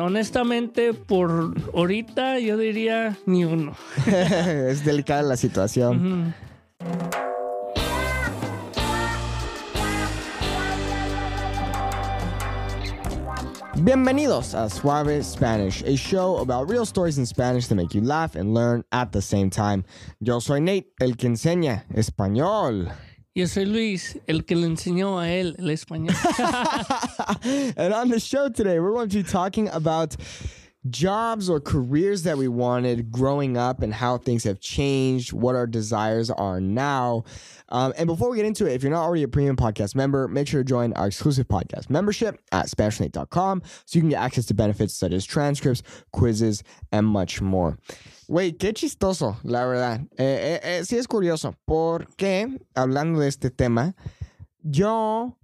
honestamente, por ahorita yo diría ni uno. es delicada la situación. Bienvenidos a Suave Spanish, a show about real stories in Spanish to make you laugh and learn at the same time. Yo soy Nate, el que enseña español. Yo soy Luis, el que le enseñó a él el español. and on the show today, we're going to be talking about jobs or careers that we wanted growing up and how things have changed, what our desires are now. Um, and before we get into it, if you're not already a premium podcast member, make sure to join our exclusive podcast membership at SpanishNate.com so you can get access to benefits such as transcripts, quizzes, and much more. Güey, qué chistoso, la verdad. Eh, eh, eh, sí es curioso, porque hablando de este tema, yo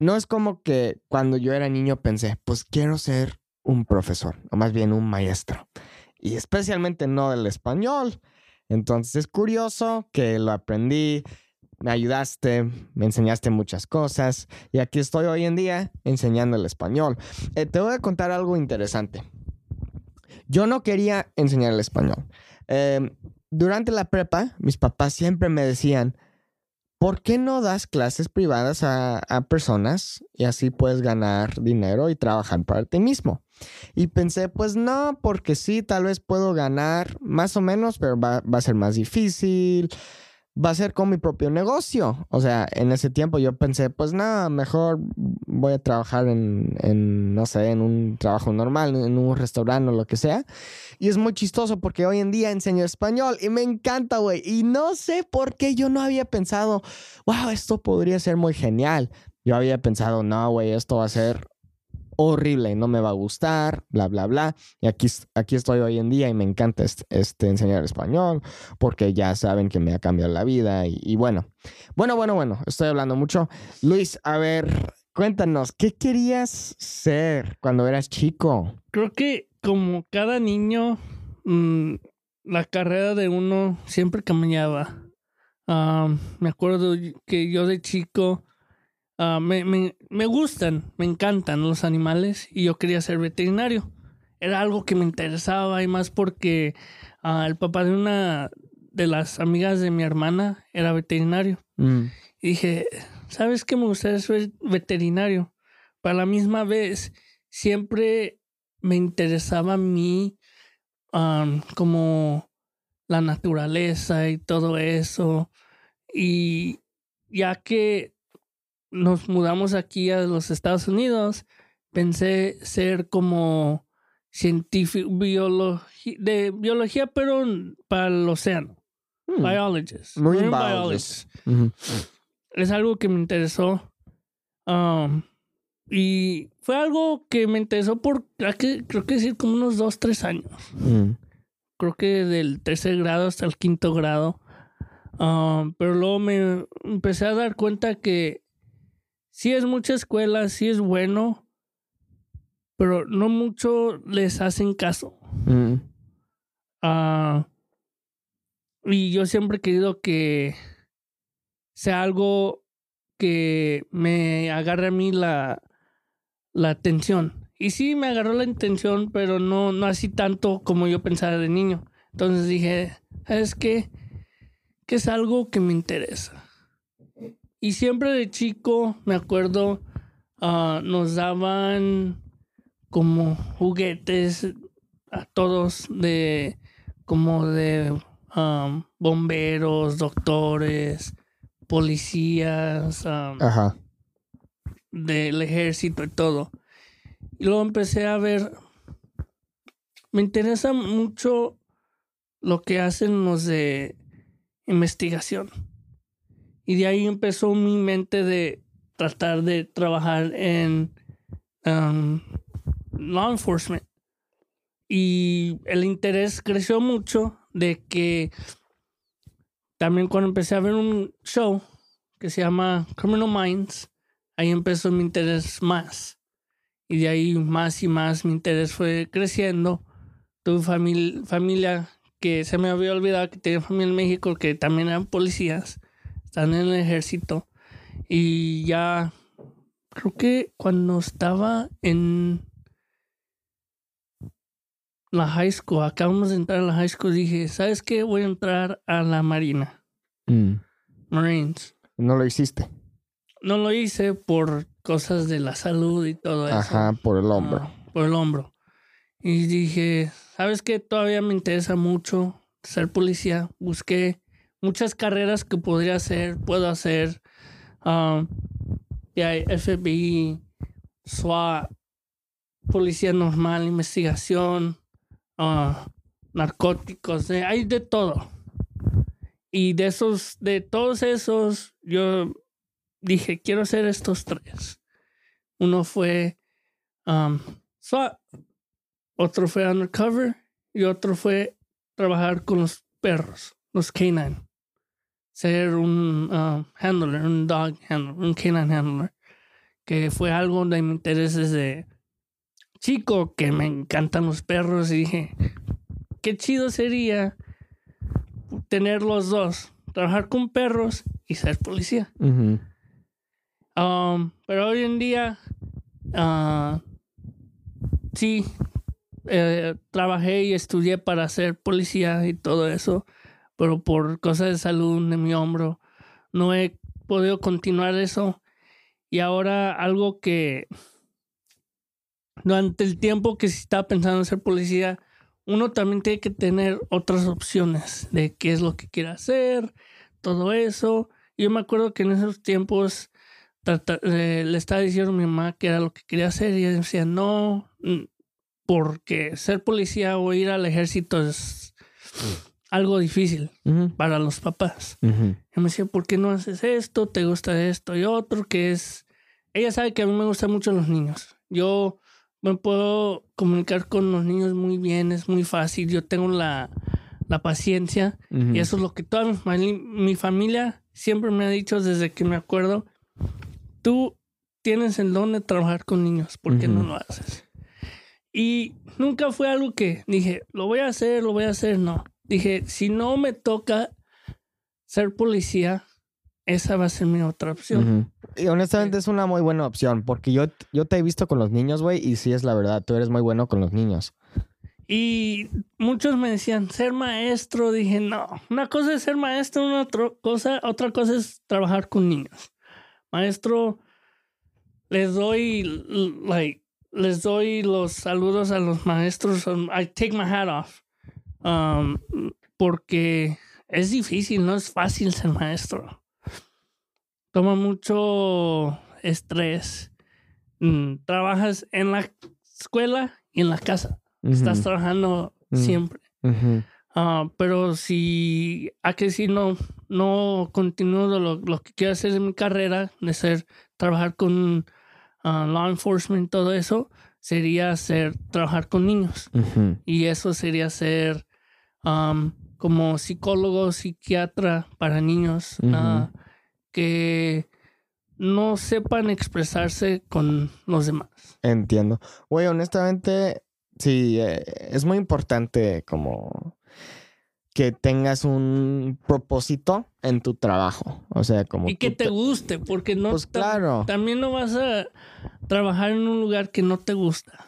no es como que cuando yo era niño pensé, pues quiero ser un profesor, o más bien un maestro. Y especialmente no del español. Entonces es curioso que lo aprendí, me ayudaste, me enseñaste muchas cosas y aquí estoy hoy en día enseñando el español. Eh, te voy a contar algo interesante. Yo no quería enseñar el español. Em, durante la prepa, mis papás siempre me decían, ¿por qué no das clases privadas a, personas y así puedes ganar dinero y trabajar para ti mismo? Y pensé, pues no, porque sí, tal vez puedo ganar más o menos, pero va, va a ser más difícil va a ser con mi propio negocio. O sea, en ese tiempo yo pensé, pues nada, mejor voy a trabajar en, no sé, en un trabajo normal, en un restaurante o lo que sea. Y es muy chistoso porque hoy en día enseño español y me encanta, güey. Y no sé por qué yo no había pensado, wow, esto podría ser muy genial. Yo había pensado, no, güey, esto va a ser horrible, no me va a gustar, bla, bla, bla. Y aquí, aquí estoy hoy en día y me encanta este, enseñar español porque ya saben que me ha cambiado la vida y, bueno, bueno, bueno, bueno, estoy hablando mucho. Luis, a ver, cuéntanos, ¿qué querías ser cuando eras chico? Creo que como cada niño, mm, la carrera de uno siempre cambiaba. Ah, me acuerdo que yo de chico Ah, me, me, me, gustan, me encantan los animales y yo quería ser veterinario. Era algo que me interesaba y más porque ah, el papá de una de las amigas de mi hermana era veterinario. Mm. Y dije, ¿sabes qué me gustaría ser veterinario? Para la misma vez, siempre me interesaba a mí como la naturaleza y todo eso. Y ya que nos mudamos aquí a los Estados Unidos, pensé ser como científico, de biología, pero para el océano. Hmm. Biologist. Marine, biologist. Es algo que me interesó. Um, y fue algo que me interesó por, creo que decir, como unos dos, tres años. Hmm. Creo que del tercer grado hasta el quinto grado. Um, pero luego me empecé a dar cuenta que sí es mucha escuela, sí es bueno, pero no mucho les hacen caso. Mm. Ah, y yo siempre he querido que sea algo que me agarre a mí la, la atención. Y sí me agarró la atención, pero no, no así tanto como yo pensaba de niño. Entonces dije, ¿sabes qué? Que es algo que me interesa. Y siempre de chico, me acuerdo, ah, nos daban como juguetes a todos de como de bomberos, doctores, policías, del ejército y todo. Y luego empecé a ver, me interesa mucho lo que hacen los de investigación. Y de ahí empezó mi mente de tratar de trabajar en um, law enforcement. Y el interés creció mucho de que también cuando empecé a ver un show que se llama Criminal Minds, ahí empezó mi interés más. Y de ahí más y más mi interés fue creciendo. Tuve familia que se me había olvidado que tenía familia en México que también eran policías están en el ejército y ya creo que cuando estaba en la high school, acabamos de entrar a la high school, dije, ¿sabes qué? Voy a entrar a la Marina. Mm. Marines. ¿No lo hiciste? No lo hice por cosas de la salud y todo eso. Ajá, por el hombro. Ah, por el hombro. Y dije, ¿sabes qué? Todavía me interesa mucho ser policía. Busqué muchas carreras que podría hacer, puedo hacer. Um, hay FBI, SWAT, policía normal, investigación, uh, narcóticos, hay de todo. Y de esos, de todos esos, yo dije, quiero hacer estos tres. Uno fue um, SWAT, otro fue undercover y otro fue trabajar con los perros, los canine ser un uh, handler, un dog handler, un canine handler, que fue algo de mi interés desde chico, que me encantan los perros y dije, qué chido sería tener los dos, trabajar con perros y ser policía. um, pero hoy en día, uh, sí, eh, trabajé y estudié para ser policía y todo eso pero por cosas de salud de mi hombro no he podido continuar eso. Y ahora algo que durante el tiempo que se estaba pensando en ser policía, uno también tiene que tener otras opciones de qué es lo que quiere hacer, todo eso. Yo me acuerdo que en esos tiempos eh, le estaba diciendo a mi mamá que era lo que quería hacer y ella decía, no, porque ser policía o ir al ejército es algo difícil para los papás. Y me decía, ¿por qué no haces esto? ¿Te gusta esto y otro? Que es... Ella sabe que a mí me gustan mucho los niños. Yo me puedo comunicar con los niños muy bien, es muy fácil. Yo tengo la, la paciencia y eso es lo que toda mi, mi, familia siempre me ha dicho desde que me acuerdo. Tú tienes el don de trabajar con niños, ¿por qué no lo haces? Y nunca fue algo que dije, lo voy a hacer, lo voy a hacer, no dije, si no me toca ser policía, esa va a ser mi otra opción. Y honestamente es una muy buena opción, porque yo, yo te he visto con los niños, güey, y sí es la verdad, tú eres muy bueno con los niños. Y muchos me decían, ser maestro, dije, no, una cosa es ser maestro, una otra cosa, otra cosa es trabajar con niños. Maestro, les doy, like, les doy los saludos a los maestros, I take my hat off porque es difícil, no es fácil ser maestro. Toma mucho estrés. Mm, trabajas en la escuela y en la casa. Estás trabajando mm. siempre. Ah, pero si a que si no, no continúo lo, lo, que quiero hacer en mi carrera, de ser, trabajar con ah, law enforcement, todo eso, sería ser, trabajar con niños. Y eso sería ser como psicólogo, psiquiatra para niños ah, que no sepan expresarse con los demás. Entiendo. Güey, honestamente, sí, eh, es muy importante como que tengas un propósito en tu trabajo. O sea, como... Y que te, guste, porque no... Pues claro. También no vas a trabajar en un lugar que no te gusta.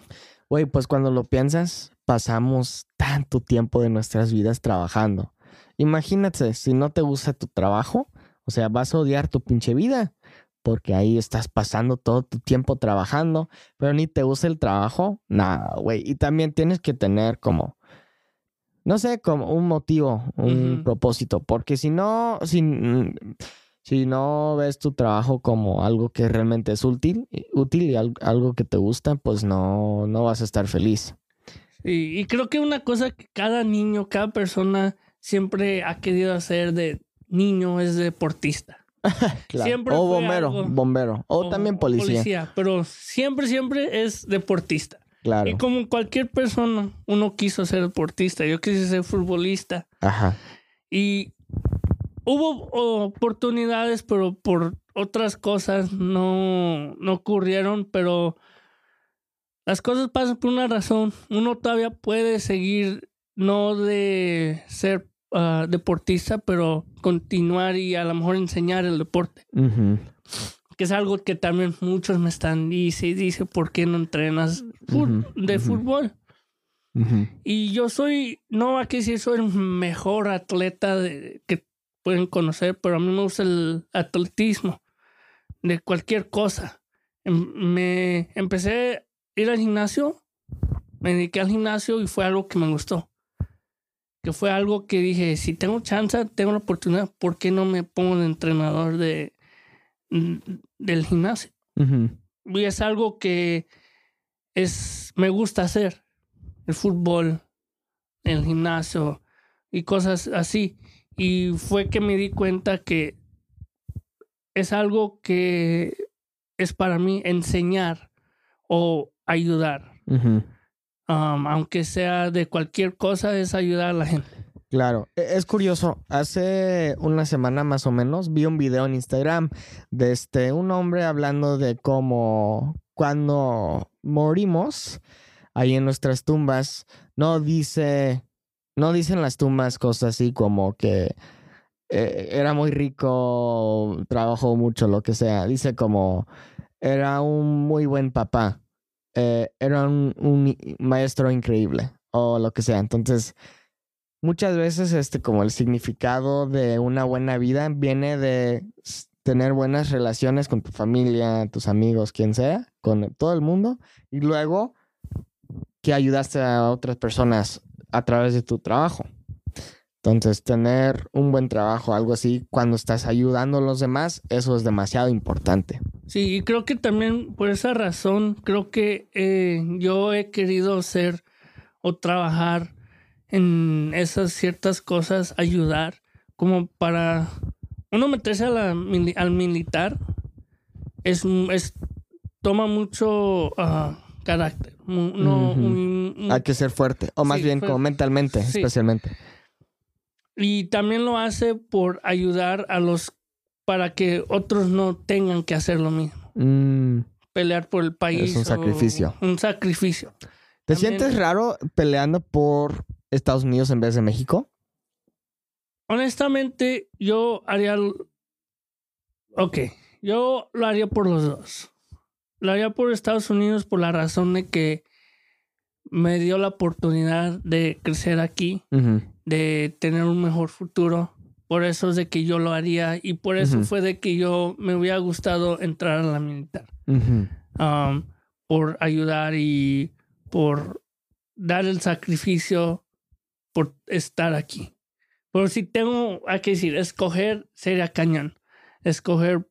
Güey, pues cuando lo piensas, pasamos tanto tiempo de nuestras vidas trabajando. Imagínate, si no te gusta tu trabajo, o sea, vas a odiar tu pinche vida, porque ahí estás pasando todo tu tiempo trabajando, pero ni te gusta el trabajo, nada, güey. Y también tienes que tener como, no sé, como un motivo, un propósito, porque si no, si, si no ves tu trabajo como algo que realmente es útil, útil y algo que te gusta, pues no, no vas a estar feliz. Y, creo que una cosa que cada niño, cada persona siempre ha querido hacer de niño es deportista. Siempre o bombero, bombero. O, también policía. policía. Pero siempre, siempre es deportista. Claro. Y como cualquier persona, uno quiso ser deportista. Yo quise ser futbolista. Ajá. Y hubo oportunidades, pero por otras cosas no, no ocurrieron. Pero las cosas pasan por una razón. Uno todavía puede seguir, no de ser ah, deportista, pero continuar y a lo mejor enseñar el deporte. Que es algo que también muchos me están dice y dice, ¿por qué no entrenas de fútbol? Y yo soy, no aquí sí soy el mejor atleta que pueden conocer, pero a mí me gusta el atletismo de cualquier cosa. Em, me empecé ir al gimnasio, me dediqué al gimnasio y fue algo que me gustó. Que fue algo que dije, si tengo chance, tengo la oportunidad, ¿por qué no me pongo de entrenador de, del gimnasio? Y es algo que es, me gusta hacer. El fútbol, el gimnasio y cosas así. Y fue que me di cuenta que es algo que es para mí enseñar o ayudar. Um, aunque sea de cualquier cosa, es ayudar a la gente. Claro, e, es curioso. Hace una semana más o menos vi un video en Instagram de este un hombre hablando de cómo cuando morimos ahí en nuestras tumbas no dice no dicen las tumbas cosas así como que eh, era muy rico, trabajó mucho, lo que sea. Dice como era un muy buen papá, eh, era un, maestro increíble o lo que sea. Entonces, muchas veces este como el significado de una buena vida viene de tener buenas relaciones con tu familia, tus amigos, quien sea, con todo el mundo y luego que ayudaste a otras personas a través de tu trabajo. Entonces, tener un buen trabajo, algo así, cuando estás ayudando a los demás, eso es demasiado importante. Sí, y creo que también por esa razón, creo que eh, yo he querido ser o trabajar en esas ciertas cosas, ayudar, como para uno meterse al militar, es, es toma mucho ah, carácter. Hay que ser fuerte, o más bien como mentalmente, especialmente. Y también lo hace por ayudar a los para que otros no tengan que hacer lo mismo. Mm. Pelear por el país. Es un sacrificio. Un sacrificio. ¿Te sientes raro peleando por Estados Unidos en vez de México? Honestamente, yo haría. Ok, yo lo haría por los dos. Lo haría por Estados Unidos por la razón de que me dio la oportunidad de crecer aquí, de tener un mejor futuro. Por eso es de que yo lo haría y por eso fue de que yo me hubiera gustado entrar a la militar. Um, por ayudar y por dar el sacrificio por estar aquí. Pero si tengo, hay que decir, escoger sería cañón. Escoger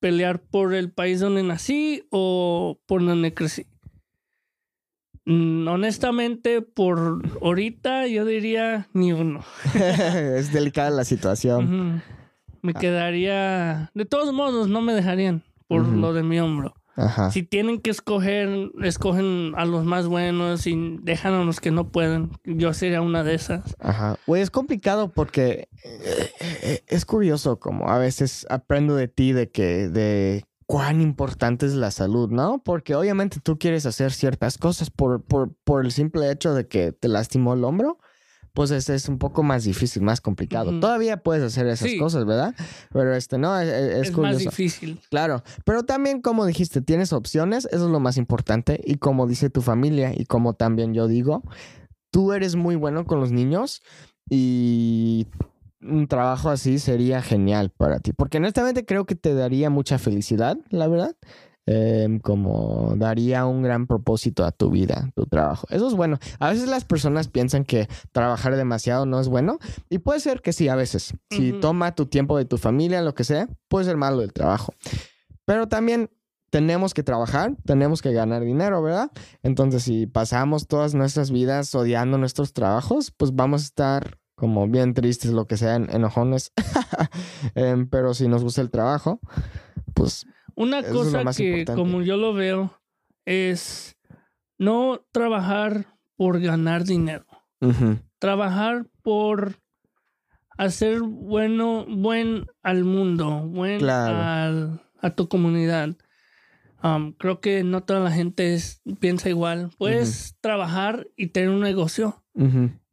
pelear por el país donde nací o por donde crecí. Mm, honestamente, por ahorita yo diría ni uno. es delicada la situación. Me quedaría. De todos modos, no me dejarían por lo de mi hombro. Si tienen que escoger, escogen a los más buenos y dejan a los que no pueden. Yo sería una de esas. Ajá. Güey, es complicado porque eh, eh, es curioso como a veces aprendo de ti de que de cuán importante es la salud, ¿no? Porque obviamente tú quieres hacer ciertas cosas por, por, por el simple hecho de que te lastimó el hombro pues es, es un poco más difícil, más complicado. Todavía puedes hacer esas cosas, ¿verdad? Pero este, no, es, es, es más difícil. Claro, pero también como dijiste, tienes opciones, eso es lo más importante. Y como dice tu familia y como también yo digo, tú eres muy bueno con los niños y un trabajo así sería genial para ti. Porque honestamente creo que te daría mucha felicidad, la verdad. Em, como daría un gran propósito a tu vida, tu trabajo. Eso es bueno. A veces las personas piensan que trabajar demasiado no es bueno y puede ser que sí, a veces. Si toma tu tiempo de tu familia, lo que sea, puede ser malo el trabajo. Pero también tenemos que trabajar, tenemos que ganar dinero, ¿verdad? Entonces, si pasamos todas nuestras vidas odiando nuestros trabajos, pues vamos a estar como bien tristes, lo que sean, enojones. Em, pero si nos gusta el trabajo, pues una cosa que, como yo lo veo, es no trabajar por ganar dinero. Trabajar por hacer bueno, buen al mundo, buen a tu comunidad. Um, creo que no toda la gente piensa igual. Puedes trabajar y tener un negocio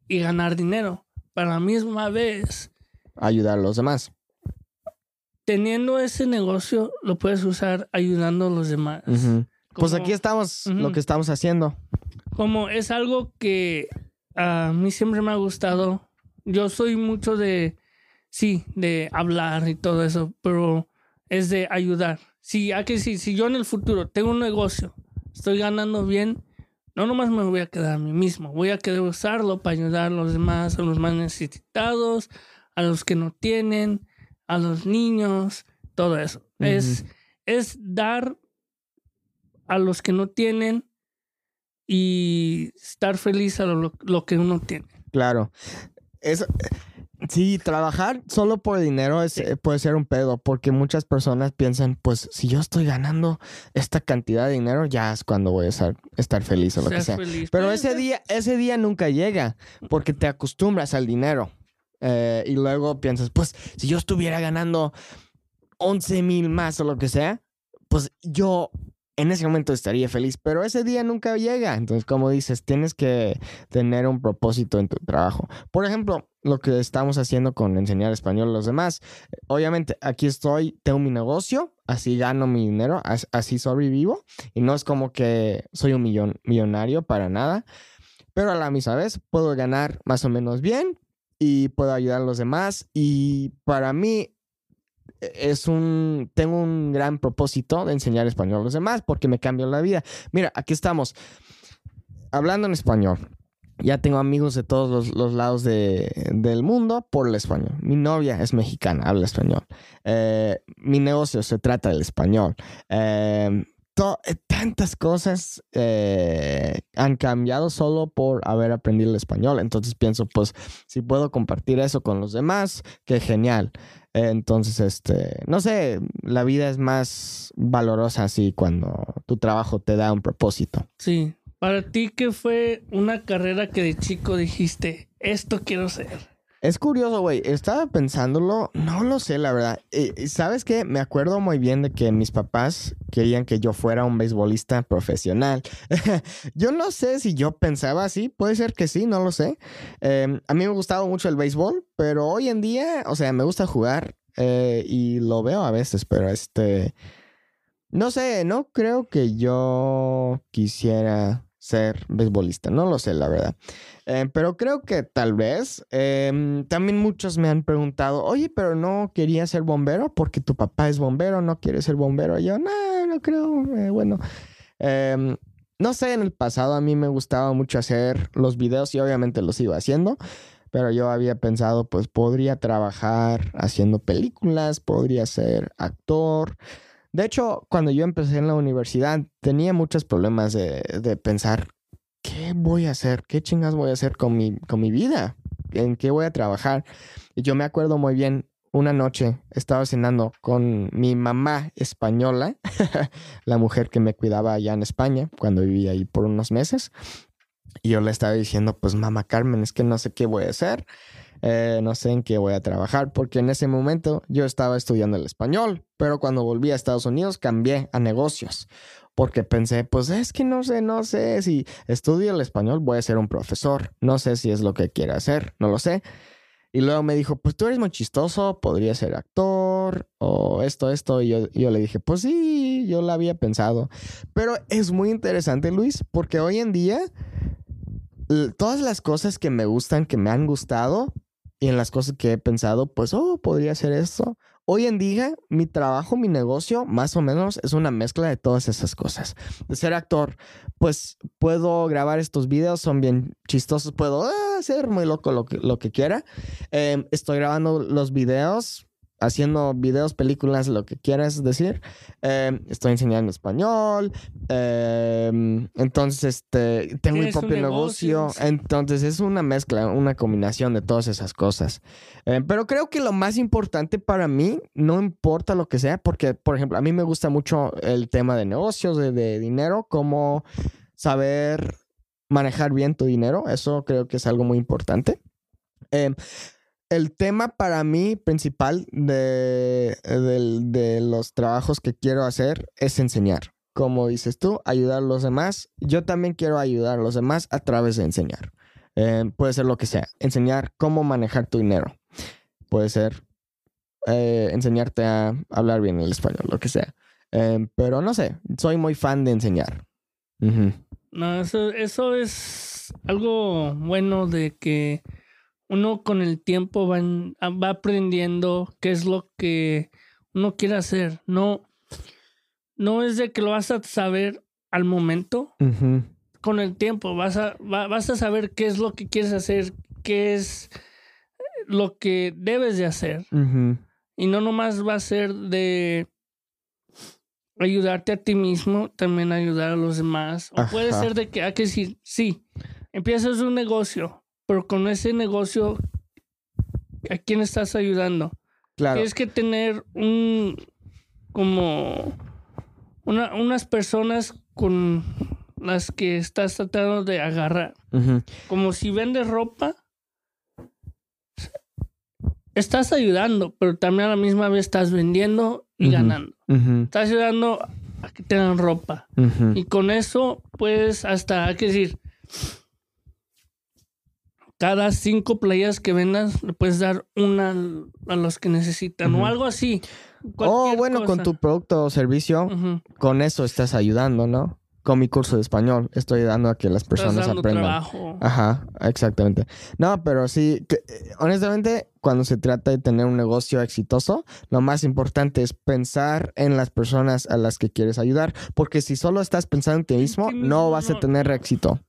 y ganar dinero. Para la misma vez. Ayudar a los demás teniendo ese negocio, lo puedes usar ayudando a los demás. Pues aquí estamos, lo que estamos haciendo. como es algo que a mí siempre me ha gustado. Yo soy mucho de, sí, de hablar y todo eso, pero es de ayudar. Si, a que si, si yo en el futuro tengo un negocio, estoy ganando bien, no nomás me voy a quedar a mí mismo, voy a querer usarlo para ayudar a los demás, a los más necesitados, a los que no tienen, a los niños, todo eso. es, es dar a los que no tienen y estar feliz a lo, que uno tiene. Claro. Eso, sí, trabajar solo por dinero es, eh, puede ser un pedo, porque muchas personas piensan, pues si yo estoy ganando esta cantidad de dinero, ya es cuando voy a estar, estar feliz o lo que sea. Pero ese día, ese día nunca llega, porque te acostumbras al dinero. Eh, y luego piensas, pues si yo estuviera ganando 11 mil más o lo que sea, pues yo en ese momento estaría feliz, pero ese día nunca llega. Entonces, como dices, tienes que tener un propósito en tu trabajo. Por ejemplo, lo que estamos haciendo con enseñar español a los demás. Obviamente, aquí estoy, tengo mi negocio, así gano mi dinero, así sobrevivo. Y no es como que soy un millón, millonario para nada, pero a la misma vez puedo ganar más o menos bien y puedo ayudar a los demás. Y para mí es un, tengo un gran propósito de enseñar español a los demás porque me cambió la vida. Mira, aquí estamos hablando en español. Ya tengo amigos de todos los, lados del mundo por el español. Mi novia es mexicana, habla español. Eh, mi negocio se trata del español. Em, eh, tantas cosas eh, han cambiado solo por haber aprendido el español. Entonces pienso, pues, si puedo compartir eso con los demás, qué genial. Entonces, este, no sé, la vida es más valorosa así cuando tu trabajo te da un propósito. Sí. Para ti, ¿qué fue una carrera que de chico dijiste, esto quiero ser? Es curioso, güey. Estaba pensándolo, no lo sé, la verdad. ¿Sabes qué? Me acuerdo muy bien de que mis papás querían que yo fuera un beisbolista profesional. yo no sé si yo pensaba así, puede ser que sí, no lo sé. Em, a mí me gustaba mucho el béisbol, pero hoy en día, o sea, me gusta jugar eh, y lo veo a veces, pero este. No sé, no creo que yo quisiera ser beisbolista, no lo sé, la verdad. Eh, pero creo que tal vez. Em, también muchos me han preguntado, oye, pero no quería ser bombero porque tu papá es bombero, no quiere ser bombero. yo, no, no creo. Eh, bueno, em, no sé, en el pasado a mí me gustaba mucho hacer los videos y obviamente los iba haciendo. Pero yo había pensado, pues podría trabajar haciendo películas, podría ser actor. De hecho, cuando yo empecé en la universidad, tenía muchos problemas de, de pensar ¿qué voy a hacer? ¿Qué chingas voy a hacer con mi, con mi vida? ¿En qué voy a trabajar? Y yo me acuerdo muy bien, una noche estaba cenando con mi mamá española, la mujer que me cuidaba allá en España cuando vivía ahí por unos meses. Y yo le estaba diciendo, pues mamá Carmen, es que no sé qué voy a hacer, eh, no sé en qué voy a trabajar, porque en ese momento yo estaba estudiando el español, pero cuando volví a Estados Unidos cambié a negocios porque pensé, pues es que no sé, no sé si estudio el español, voy a ser un profesor, no sé si es lo que quiero hacer, no lo sé. Y luego me dijo, pues tú eres muy chistoso, podría ser actor o esto, esto. Y yo, yo le dije, pues sí, yo lo había pensado. Pero es muy interesante, Luis, porque hoy en día todas las cosas que me gustan, que me han gustado, y en las cosas que he pensado, pues, oh, podría ser esto. Hoy en día, mi trabajo, mi negocio, más o menos, es una mezcla de todas esas cosas. De ser actor, pues puedo grabar estos videos, son bien chistosos, puedo ah, hacer muy loco lo que, lo que quiera. Em, estoy grabando los videos haciendo videos, películas, lo que quieras decir. Em, estoy enseñando español. Em, entonces, este, tengo mi propio negocio. Entonces, es una mezcla, una combinación de todas esas cosas. Em, pero creo que lo más importante para mí, no importa lo que sea, porque, por ejemplo, a mí me gusta mucho el tema de negocios, de, de dinero, como saber manejar bien tu dinero. Eso creo que es algo muy importante el tema para mí principal de, los trabajos que quiero hacer es enseñar. Como dices tú, ayudar a los demás. Yo también quiero ayudar a los demás a través de enseñar. Eh, puede ser lo que sea. Enseñar cómo manejar tu dinero. Puede ser eh, enseñarte a hablar bien el español, lo que sea. Eh, pero no sé, soy muy fan de enseñar. No, eso, eso es algo bueno de que uno con el tiempo va, va aprendiendo qué es lo que uno quiere hacer. No, no es de que lo vas a saber al momento. Con el tiempo vas a, vas a saber qué es lo que quieres hacer, qué es lo que debes de hacer. Y no nomás va a ser de ayudarte a ti mismo, también ayudar a los demás. O puede ser de que hay que decir, sí, empiezas un negocio, pero con ese negocio, ¿a quién estás ayudando? Claro. Tienes que tener un, como, una, unas personas con las que estás tratando de agarrar. Como si vendes ropa, estás ayudando, pero también a la misma vez estás vendiendo y ganando. Estás ayudando a que tengan ropa. Y con eso, puedes hasta, hay que decir, cada cinco playas que vendas, le puedes dar una a los que necesitan o algo así. Oh, bueno, con tu producto o servicio, con eso estás ayudando, ¿no? con mi curso de español. Estoy dando a que las personas aprendan. Trabajo. Ajá, exactamente. No, pero sí, eh, honestamente, cuando se trata de tener un negocio exitoso, lo más importante es pensar en las personas a las que quieres ayudar, porque si solo estás pensando en ti mismo, no vas a tener éxito.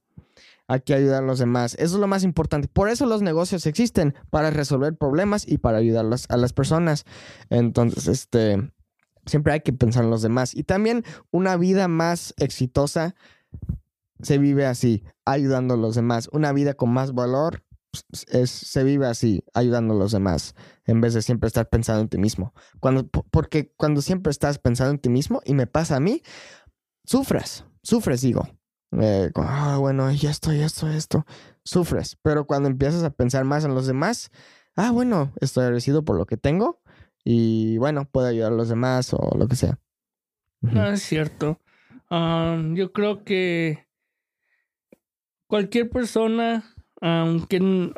Hay que ayudar a los demás. Eso es lo más importante. Por eso los negocios existen, para resolver problemas y para ayudar a las personas. Entonces, este, Siempre hay que pensar en los demás. Y también una vida más exitosa se vive así, ayudando a los demás. Una vida con más valor pues, es, se vive así, ayudando a los demás, en vez de siempre estar pensando en ti mismo. Cuando, porque cuando siempre estás pensando en ti mismo, y me pasa a mí, sufres, sufres, digo. Eh, ah, bueno, ya estoy, esto, esto. Sufres. Pero cuando empiezas a pensar más en los demás, ah, bueno, estoy agradecido por lo que tengo y bueno, puede ayudar a los demás o lo que sea. No, es cierto. yo creo que cualquier persona, aunque,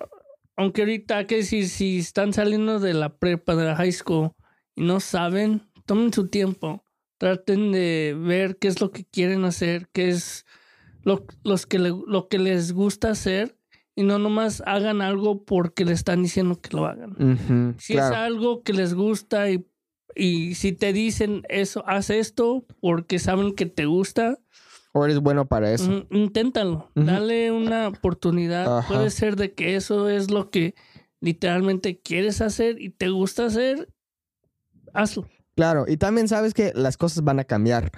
aunque ahorita, que decir, si están saliendo de la prepa, de la high school y no saben, tomen su tiempo. Traten de ver qué es lo que quieren hacer, qué es lo, los que lo que les gusta hacer y no nomás hagan algo porque le están diciendo que lo hagan. si es algo que les gusta y, y, si te dicen eso, haz esto porque saben que te gusta. O eres bueno para eso. inténtalo, dale una oportunidad. Puede ser de que eso es lo que literalmente quieres hacer y te gusta hacer, hazlo. Claro, y también sabes que las cosas van a cambiar.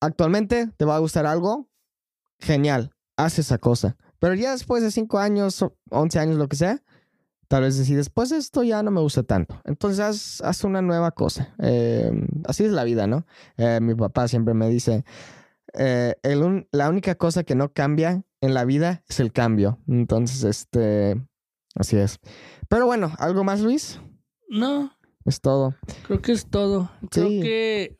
Actualmente te va a gustar algo, genial, haz esa cosa pero ya después de 5 años, 11 años, lo que sea, tal vez decides, pues esto ya no me gusta tanto. Entonces haz, una nueva cosa. Em, así es la vida, ¿no? Eh, mi papá siempre me dice, eh, la única cosa que no cambia en la vida es el cambio. Entonces, este, así es. Pero bueno, ¿algo más, Luis? No. Es todo. Creo que es todo. Creo que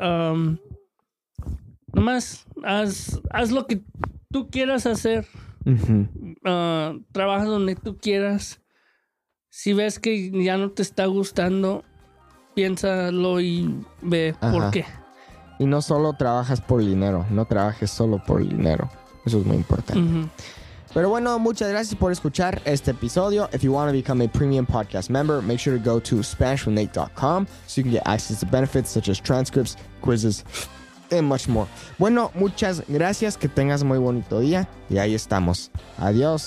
nomás haz, haz lo que tú quieras hacer. Ah, trabaja donde tú quieras. Si ves que ya no te está gustando, piénsalo y ve por qué. Y no solo trabajas por dinero, no trabajes solo por dinero. Eso es muy importante. Pero bueno, muchas gracias por escuchar este episodio. If you want to become a premium podcast member, make sure to go to SpanishWithNate.com so you can get access to benefits such as transcripts, quizzes, and much more. Bueno, muchas gracias, que tengas muy bonito día y ahí estamos. Adiós.